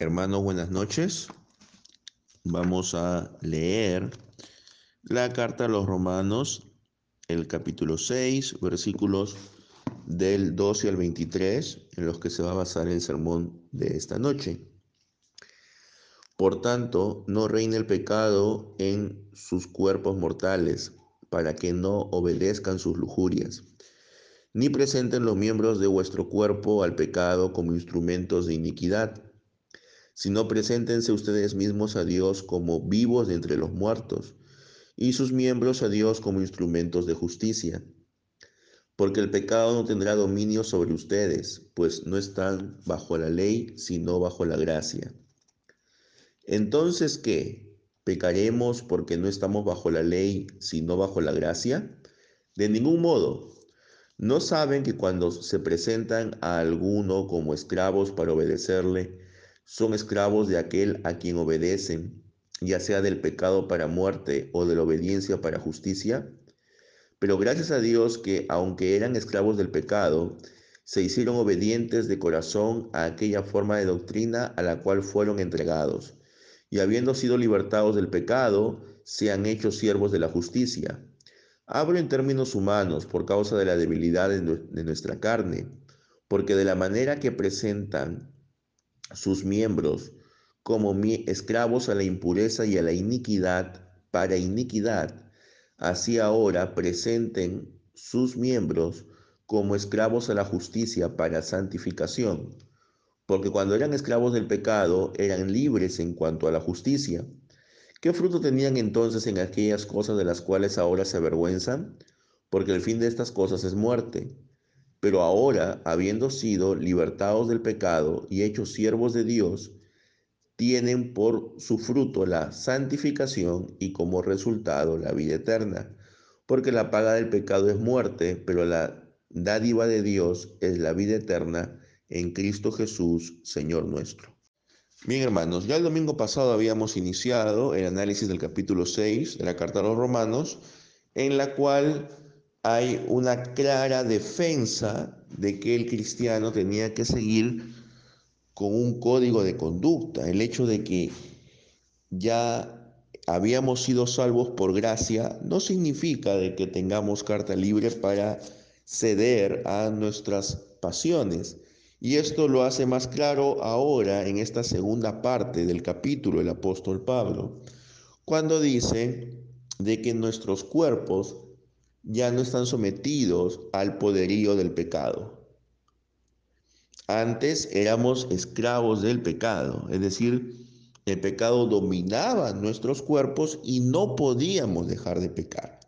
Hermanos, buenas noches. Vamos a leer la carta a los romanos, el capítulo 6, versículos del 12 al 23, en los que se va a basar el sermón de esta noche. Por tanto, no reine el pecado en sus cuerpos mortales, para que no obedezcan sus lujurias, ni presenten los miembros de vuestro cuerpo al pecado como instrumentos de iniquidad sino preséntense ustedes mismos a Dios como vivos de entre los muertos, y sus miembros a Dios como instrumentos de justicia. Porque el pecado no tendrá dominio sobre ustedes, pues no están bajo la ley, sino bajo la gracia. Entonces, ¿qué? ¿Pecaremos porque no estamos bajo la ley, sino bajo la gracia? De ningún modo. ¿No saben que cuando se presentan a alguno como esclavos para obedecerle, son esclavos de aquel a quien obedecen, ya sea del pecado para muerte o de la obediencia para justicia. Pero gracias a Dios que, aunque eran esclavos del pecado, se hicieron obedientes de corazón a aquella forma de doctrina a la cual fueron entregados, y habiendo sido libertados del pecado, se han hecho siervos de la justicia. Hablo en términos humanos por causa de la debilidad de nuestra carne, porque de la manera que presentan sus miembros como esclavos a la impureza y a la iniquidad para iniquidad, así ahora presenten sus miembros como esclavos a la justicia para santificación, porque cuando eran esclavos del pecado eran libres en cuanto a la justicia. ¿Qué fruto tenían entonces en aquellas cosas de las cuales ahora se avergüenzan? Porque el fin de estas cosas es muerte. Pero ahora, habiendo sido libertados del pecado y hechos siervos de Dios, tienen por su fruto la santificación y como resultado la vida eterna. Porque la paga del pecado es muerte, pero la dádiva de Dios es la vida eterna en Cristo Jesús, Señor nuestro. Bien, hermanos, ya el domingo pasado habíamos iniciado el análisis del capítulo 6 de la Carta a los Romanos, en la cual hay una clara defensa de que el cristiano tenía que seguir con un código de conducta. El hecho de que ya habíamos sido salvos por gracia no significa de que tengamos carta libre para ceder a nuestras pasiones. Y esto lo hace más claro ahora en esta segunda parte del capítulo el apóstol Pablo, cuando dice de que nuestros cuerpos ya no están sometidos al poderío del pecado. Antes éramos esclavos del pecado, es decir, el pecado dominaba nuestros cuerpos y no podíamos dejar de pecar.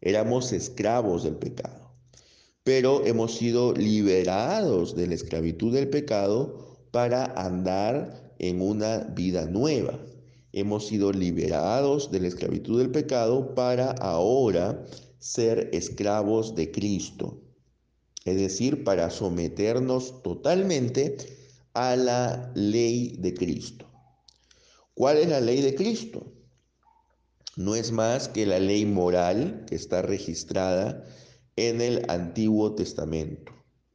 Éramos esclavos del pecado. Pero hemos sido liberados de la esclavitud del pecado para andar en una vida nueva. Hemos sido liberados de la esclavitud del pecado para ahora ser esclavos de Cristo, es decir, para someternos totalmente a la ley de Cristo. ¿Cuál es la ley de Cristo? No es más que la ley moral que está registrada en el Antiguo Testamento,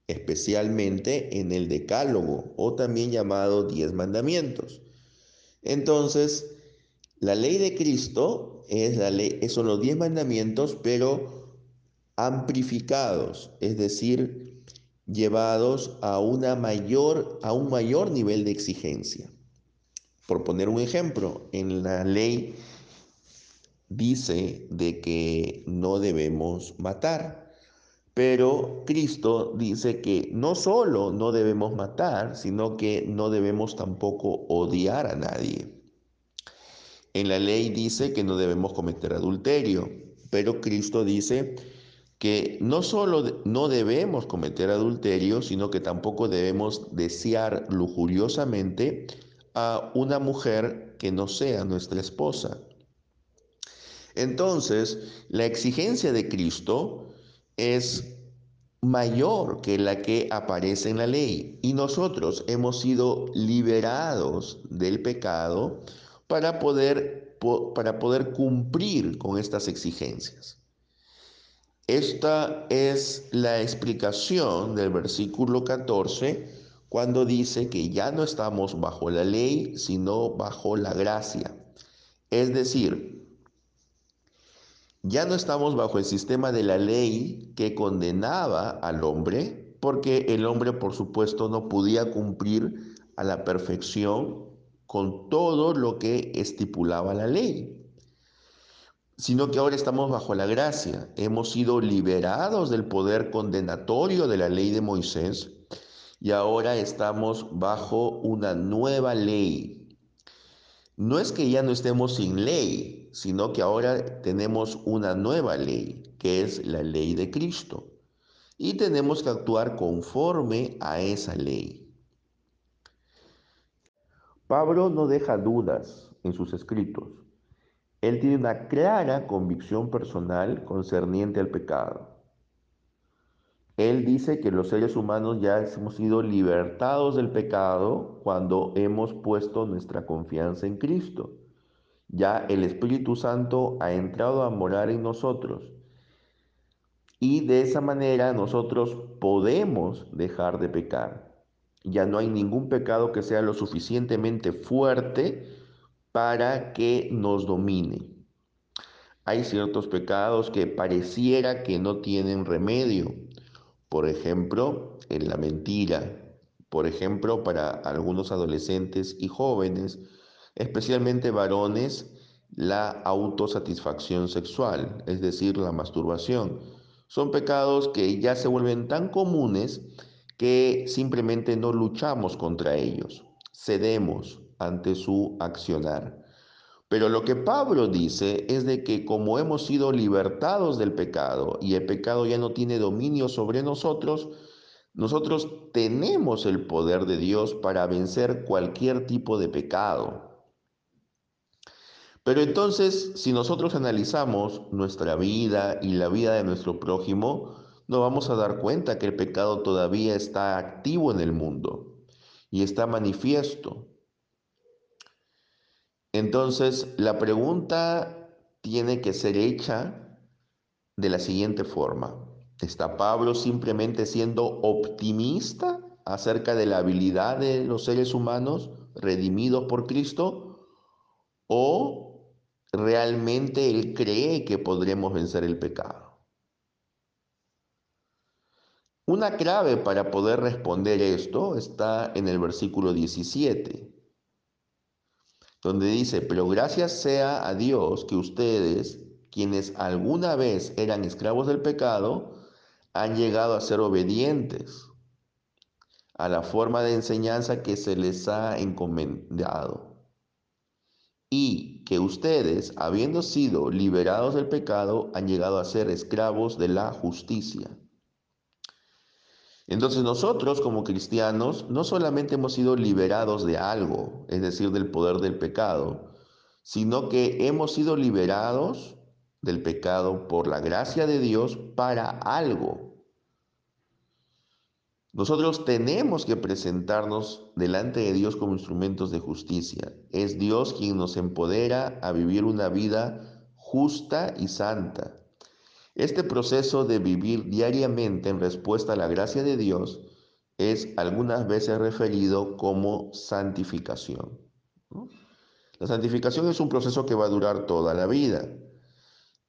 especialmente en el Decálogo o también llamado Diez Mandamientos. Entonces, la ley de Cristo es la ley, son los diez mandamientos, pero amplificados, es decir, llevados a, una mayor, a un mayor nivel de exigencia. Por poner un ejemplo, en la ley dice de que no debemos matar, pero Cristo dice que no solo no debemos matar, sino que no debemos tampoco odiar a nadie. En la ley dice que no debemos cometer adulterio, pero Cristo dice que no solo no debemos cometer adulterio, sino que tampoco debemos desear lujuriosamente a una mujer que no sea nuestra esposa. Entonces, la exigencia de Cristo es mayor que la que aparece en la ley y nosotros hemos sido liberados del pecado para poder, para poder cumplir con estas exigencias. Esta es la explicación del versículo 14 cuando dice que ya no estamos bajo la ley, sino bajo la gracia. Es decir, ya no estamos bajo el sistema de la ley que condenaba al hombre, porque el hombre, por supuesto, no podía cumplir a la perfección con todo lo que estipulaba la ley sino que ahora estamos bajo la gracia. Hemos sido liberados del poder condenatorio de la ley de Moisés y ahora estamos bajo una nueva ley. No es que ya no estemos sin ley, sino que ahora tenemos una nueva ley, que es la ley de Cristo. Y tenemos que actuar conforme a esa ley. Pablo no deja dudas en sus escritos. Él tiene una clara convicción personal concerniente al pecado. Él dice que los seres humanos ya hemos sido libertados del pecado cuando hemos puesto nuestra confianza en Cristo. Ya el Espíritu Santo ha entrado a morar en nosotros. Y de esa manera nosotros podemos dejar de pecar. Ya no hay ningún pecado que sea lo suficientemente fuerte para que nos domine. Hay ciertos pecados que pareciera que no tienen remedio. Por ejemplo, en la mentira. Por ejemplo, para algunos adolescentes y jóvenes, especialmente varones, la autosatisfacción sexual, es decir, la masturbación. Son pecados que ya se vuelven tan comunes que simplemente no luchamos contra ellos, cedemos, ante su accionar. Pero lo que Pablo dice es de que como hemos sido libertados del pecado y el pecado ya no tiene dominio sobre nosotros, nosotros tenemos el poder de Dios para vencer cualquier tipo de pecado. Pero entonces, si nosotros analizamos nuestra vida y la vida de nuestro prójimo, nos vamos a dar cuenta que el pecado todavía está activo en el mundo y está manifiesto. Entonces, la pregunta tiene que ser hecha de la siguiente forma. ¿Está Pablo simplemente siendo optimista acerca de la habilidad de los seres humanos redimidos por Cristo? ¿O realmente él cree que podremos vencer el pecado? Una clave para poder responder esto está en el versículo 17 donde dice, pero gracias sea a Dios que ustedes, quienes alguna vez eran esclavos del pecado, han llegado a ser obedientes a la forma de enseñanza que se les ha encomendado. Y que ustedes, habiendo sido liberados del pecado, han llegado a ser esclavos de la justicia. Entonces nosotros como cristianos no solamente hemos sido liberados de algo, es decir, del poder del pecado, sino que hemos sido liberados del pecado por la gracia de Dios para algo. Nosotros tenemos que presentarnos delante de Dios como instrumentos de justicia. Es Dios quien nos empodera a vivir una vida justa y santa. Este proceso de vivir diariamente en respuesta a la gracia de Dios es algunas veces referido como santificación. La santificación es un proceso que va a durar toda la vida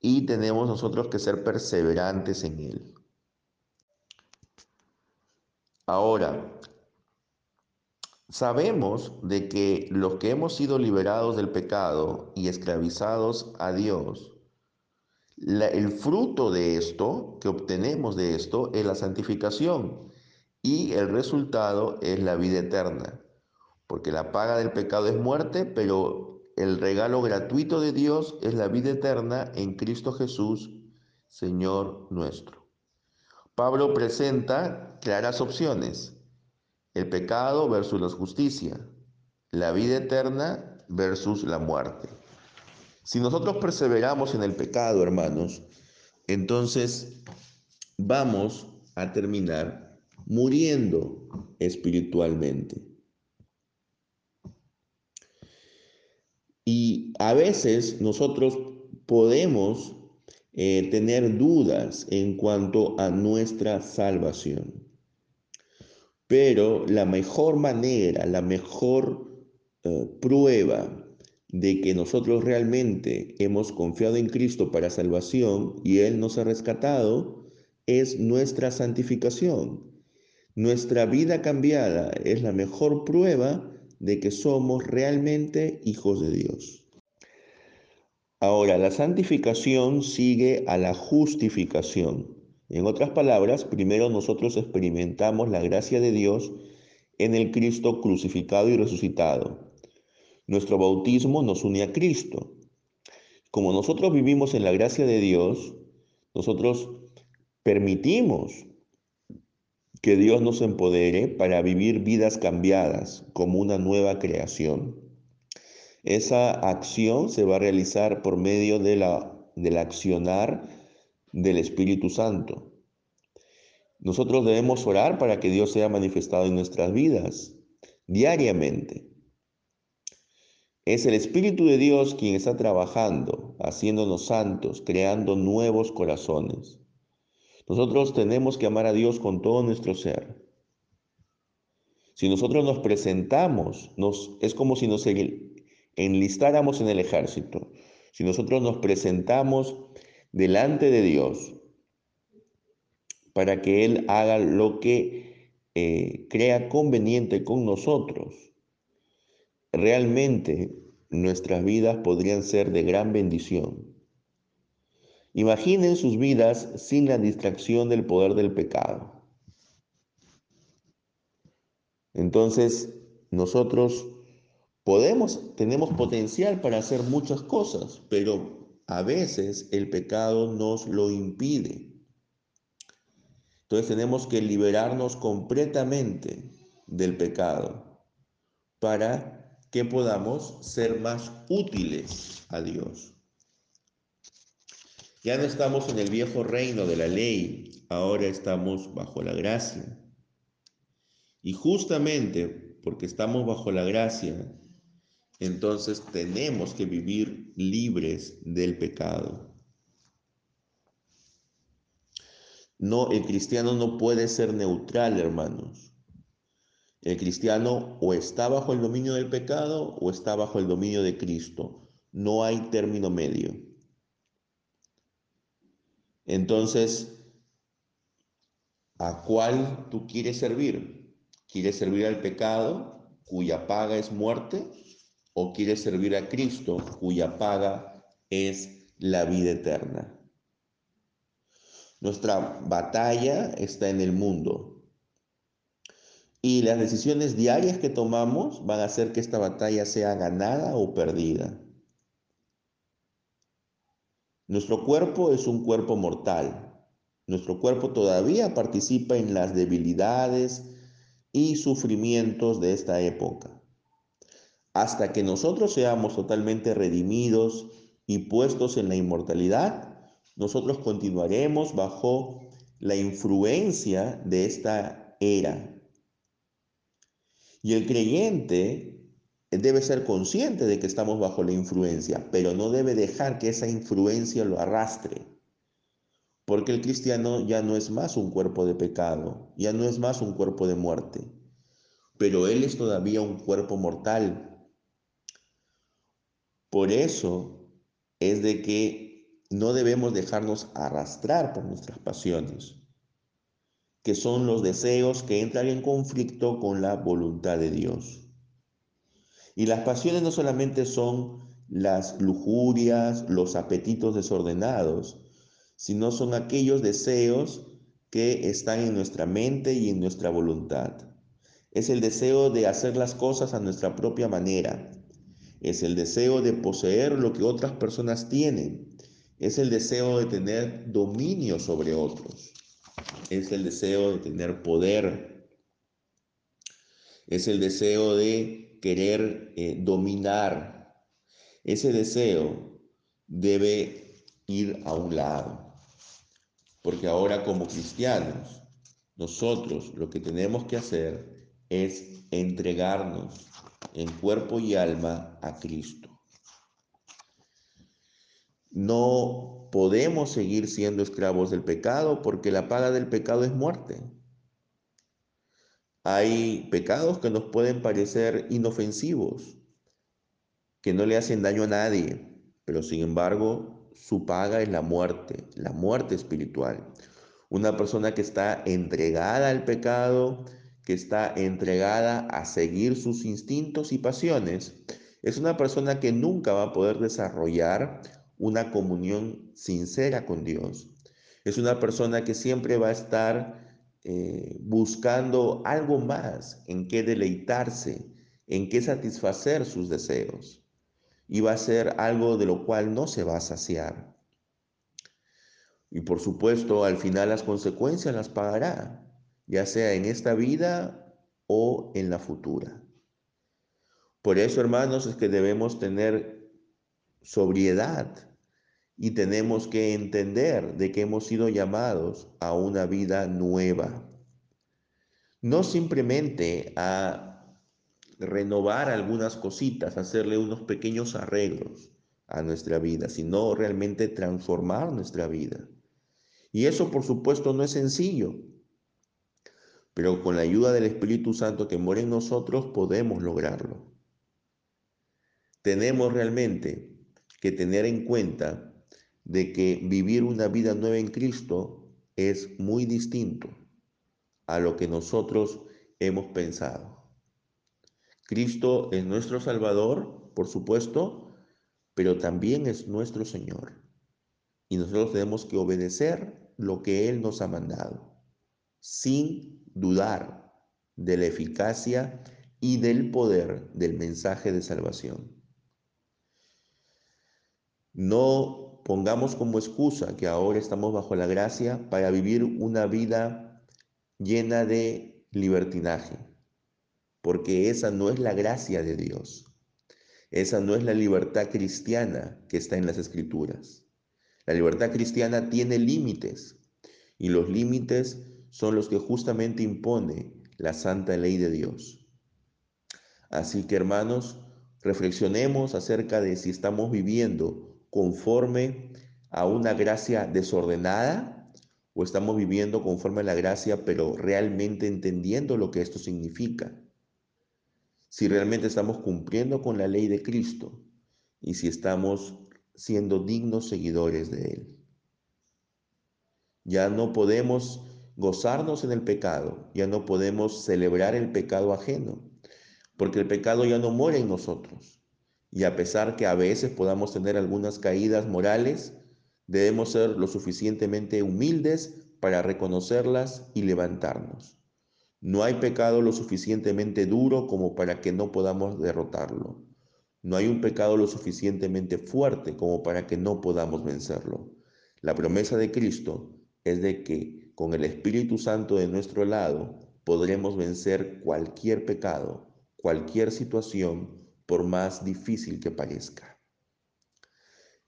y tenemos nosotros que ser perseverantes en él. Ahora, sabemos de que los que hemos sido liberados del pecado y esclavizados a Dios, el fruto de esto, que obtenemos de esto, es la santificación y el resultado es la vida eterna. Porque la paga del pecado es muerte, pero el regalo gratuito de Dios es la vida eterna en Cristo Jesús, Señor nuestro. Pablo presenta claras opciones. El pecado versus la justicia. La vida eterna versus la muerte. Si nosotros perseveramos en el pecado, hermanos, entonces vamos a terminar muriendo espiritualmente. Y a veces nosotros podemos eh, tener dudas en cuanto a nuestra salvación. Pero la mejor manera, la mejor eh, prueba de que nosotros realmente hemos confiado en Cristo para salvación y Él nos ha rescatado es nuestra santificación. Nuestra vida cambiada es la mejor prueba de que somos realmente hijos de Dios. Ahora, la santificación sigue a la justificación. En otras palabras, primero nosotros experimentamos la gracia de Dios en el Cristo crucificado y resucitado. Nuestro bautismo nos une a Cristo. Como nosotros vivimos en la gracia de Dios, nosotros permitimos que Dios nos empodere para vivir vidas cambiadas como una nueva creación. Esa acción se va a realizar por medio de la, del accionar del Espíritu Santo. Nosotros debemos orar para que Dios sea manifestado en nuestras vidas diariamente. Es el Espíritu de Dios quien está trabajando, haciéndonos santos, creando nuevos corazones. Nosotros tenemos que amar a Dios con todo nuestro ser. Si nosotros nos presentamos, nos, es como si nos enlistáramos en el ejército. Si nosotros nos presentamos delante de Dios para que Él haga lo que eh, crea conveniente con nosotros, realmente nuestras vidas podrían ser de gran bendición. Imaginen sus vidas sin la distracción del poder del pecado. Entonces, nosotros podemos, tenemos potencial para hacer muchas cosas, pero a veces el pecado nos lo impide. Entonces tenemos que liberarnos completamente del pecado para que podamos ser más útiles a Dios. Ya no estamos en el viejo reino de la ley, ahora estamos bajo la gracia. Y justamente porque estamos bajo la gracia, entonces tenemos que vivir libres del pecado. No, el cristiano no puede ser neutral, hermanos. El cristiano o está bajo el dominio del pecado o está bajo el dominio de Cristo. No hay término medio. Entonces, ¿a cuál tú quieres servir? ¿Quieres servir al pecado cuya paga es muerte? ¿O quieres servir a Cristo cuya paga es la vida eterna? Nuestra batalla está en el mundo, y las decisiones diarias que tomamos van a hacer que esta batalla sea ganada o perdida. Nuestro cuerpo es un cuerpo mortal. Nuestro cuerpo todavía participa en las debilidades y sufrimientos de esta época. Hasta que nosotros seamos totalmente redimidos y puestos en la inmortalidad, nosotros continuaremos bajo la influencia de esta era y el creyente debe ser consciente de que estamos bajo la influencia, pero no debe dejar que esa influencia lo arrastre. Porque el cristiano ya no es más un cuerpo de pecado, ya no es más un cuerpo de muerte, pero él es todavía un cuerpo mortal. Por eso es de que no debemos dejarnos arrastrar por nuestras pasiones que son los deseos que entran en conflicto con la voluntad de Dios. Y las pasiones no solamente son las lujurias, los apetitos desordenados, sino son aquellos deseos que están en nuestra mente y en nuestra voluntad. Es el deseo de hacer las cosas a nuestra propia manera. Es el deseo de poseer lo que otras personas tienen. Es el deseo de tener dominio sobre otros es el deseo de tener poder, es el deseo de querer eh, dominar. Ese deseo debe ir a un lado, porque ahora como cristianos, nosotros lo que tenemos que hacer es entregarnos en cuerpo y alma a Cristo. No podemos seguir siendo esclavos del pecado porque la paga del pecado es muerte. Hay pecados que nos pueden parecer inofensivos, que no le hacen daño a nadie, pero sin embargo su paga es la muerte, la muerte espiritual. Una persona que está entregada al pecado, que está entregada a seguir sus instintos y pasiones, es una persona que nunca va a poder desarrollar una comunión sincera con Dios. Es una persona que siempre va a estar eh, buscando algo más en qué deleitarse, en qué satisfacer sus deseos. Y va a ser algo de lo cual no se va a saciar. Y por supuesto, al final las consecuencias las pagará, ya sea en esta vida o en la futura. Por eso, hermanos, es que debemos tener sobriedad y tenemos que entender de que hemos sido llamados a una vida nueva. No simplemente a renovar algunas cositas, hacerle unos pequeños arreglos a nuestra vida, sino realmente transformar nuestra vida. Y eso, por supuesto, no es sencillo, pero con la ayuda del Espíritu Santo que mora en nosotros podemos lograrlo. Tenemos realmente que tener en cuenta de que vivir una vida nueva en Cristo es muy distinto a lo que nosotros hemos pensado. Cristo es nuestro Salvador, por supuesto, pero también es nuestro Señor. Y nosotros tenemos que obedecer lo que Él nos ha mandado, sin dudar de la eficacia y del poder del mensaje de salvación. No pongamos como excusa que ahora estamos bajo la gracia para vivir una vida llena de libertinaje, porque esa no es la gracia de Dios. Esa no es la libertad cristiana que está en las escrituras. La libertad cristiana tiene límites y los límites son los que justamente impone la santa ley de Dios. Así que hermanos, reflexionemos acerca de si estamos viviendo conforme a una gracia desordenada o estamos viviendo conforme a la gracia pero realmente entendiendo lo que esto significa. Si realmente estamos cumpliendo con la ley de Cristo y si estamos siendo dignos seguidores de Él. Ya no podemos gozarnos en el pecado, ya no podemos celebrar el pecado ajeno, porque el pecado ya no muere en nosotros. Y a pesar que a veces podamos tener algunas caídas morales, debemos ser lo suficientemente humildes para reconocerlas y levantarnos. No hay pecado lo suficientemente duro como para que no podamos derrotarlo. No hay un pecado lo suficientemente fuerte como para que no podamos vencerlo. La promesa de Cristo es de que con el Espíritu Santo de nuestro lado podremos vencer cualquier pecado, cualquier situación por más difícil que parezca.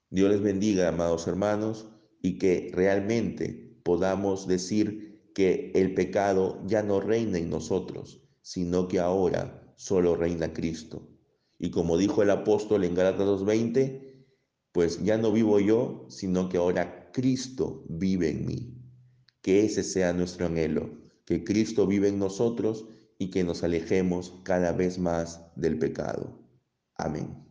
Dios les bendiga, amados hermanos, y que realmente podamos decir que el pecado ya no reina en nosotros, sino que ahora solo reina Cristo. Y como dijo el apóstol en Gálatas 2.20, pues ya no vivo yo, sino que ahora Cristo vive en mí. Que ese sea nuestro anhelo, que Cristo vive en nosotros y que nos alejemos cada vez más del pecado. Amém.